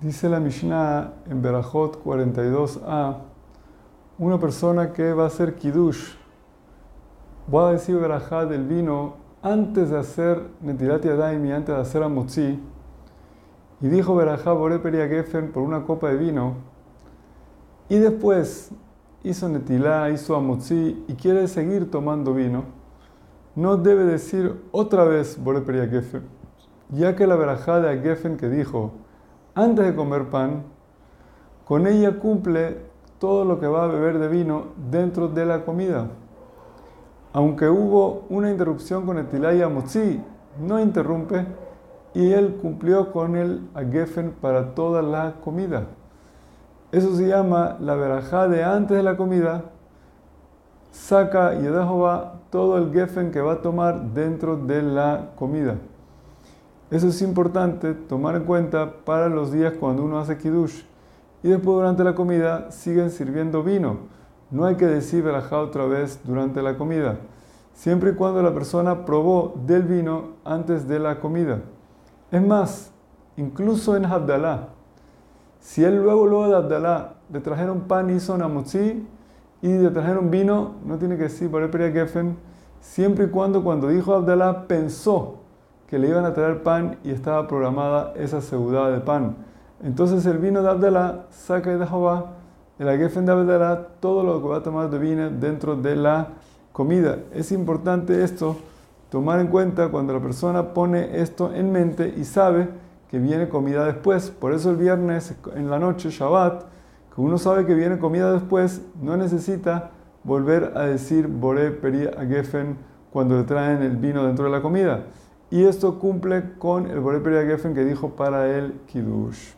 Dice la Mishnah en Berajot 42a, una persona que va a hacer kiddush, va a decir Berajá del vino antes de hacer Netilat Yadayim y antes de hacer Amotzi, y dijo Berajá Bore Geffen por una copa de vino, y después hizo Netilá, hizo Amotzi y quiere seguir tomando vino, no debe decir otra vez Bore Geffen, ya que la Berajá de Geffen que dijo, antes de comer pan, con ella cumple todo lo que va a beber de vino dentro de la comida. Aunque hubo una interrupción con el tilaya motzi, no interrumpe y él cumplió con el agefen para toda la comida. Eso se llama la verajá de antes de la comida. Saca y va todo el gefen que va a tomar dentro de la comida. Eso es importante tomar en cuenta para los días cuando uno hace kiddush. Y después durante la comida siguen sirviendo vino. No hay que decir verajá otra vez durante la comida. Siempre y cuando la persona probó del vino antes de la comida. Es más, incluso en Abdalá, si él luego, luego de Abdalá le trajeron pan y hizo namotzi y le trajeron vino, no tiene que decir por el gefen, siempre y cuando cuando dijo Abdalá pensó que le iban a traer pan y estaba programada esa seguridad de pan. Entonces el vino de Abdalá saca de Jehová, el agefen de Abdalá, todo lo que va a tomar de vino dentro de la comida. Es importante esto, tomar en cuenta cuando la persona pone esto en mente y sabe que viene comida después. Por eso el viernes en la noche, Shabbat, que uno sabe que viene comida después, no necesita volver a decir Boré Peri Agefen cuando le traen el vino dentro de la comida. Y esto cumple con el Boré Geffen que dijo para el Kiddush.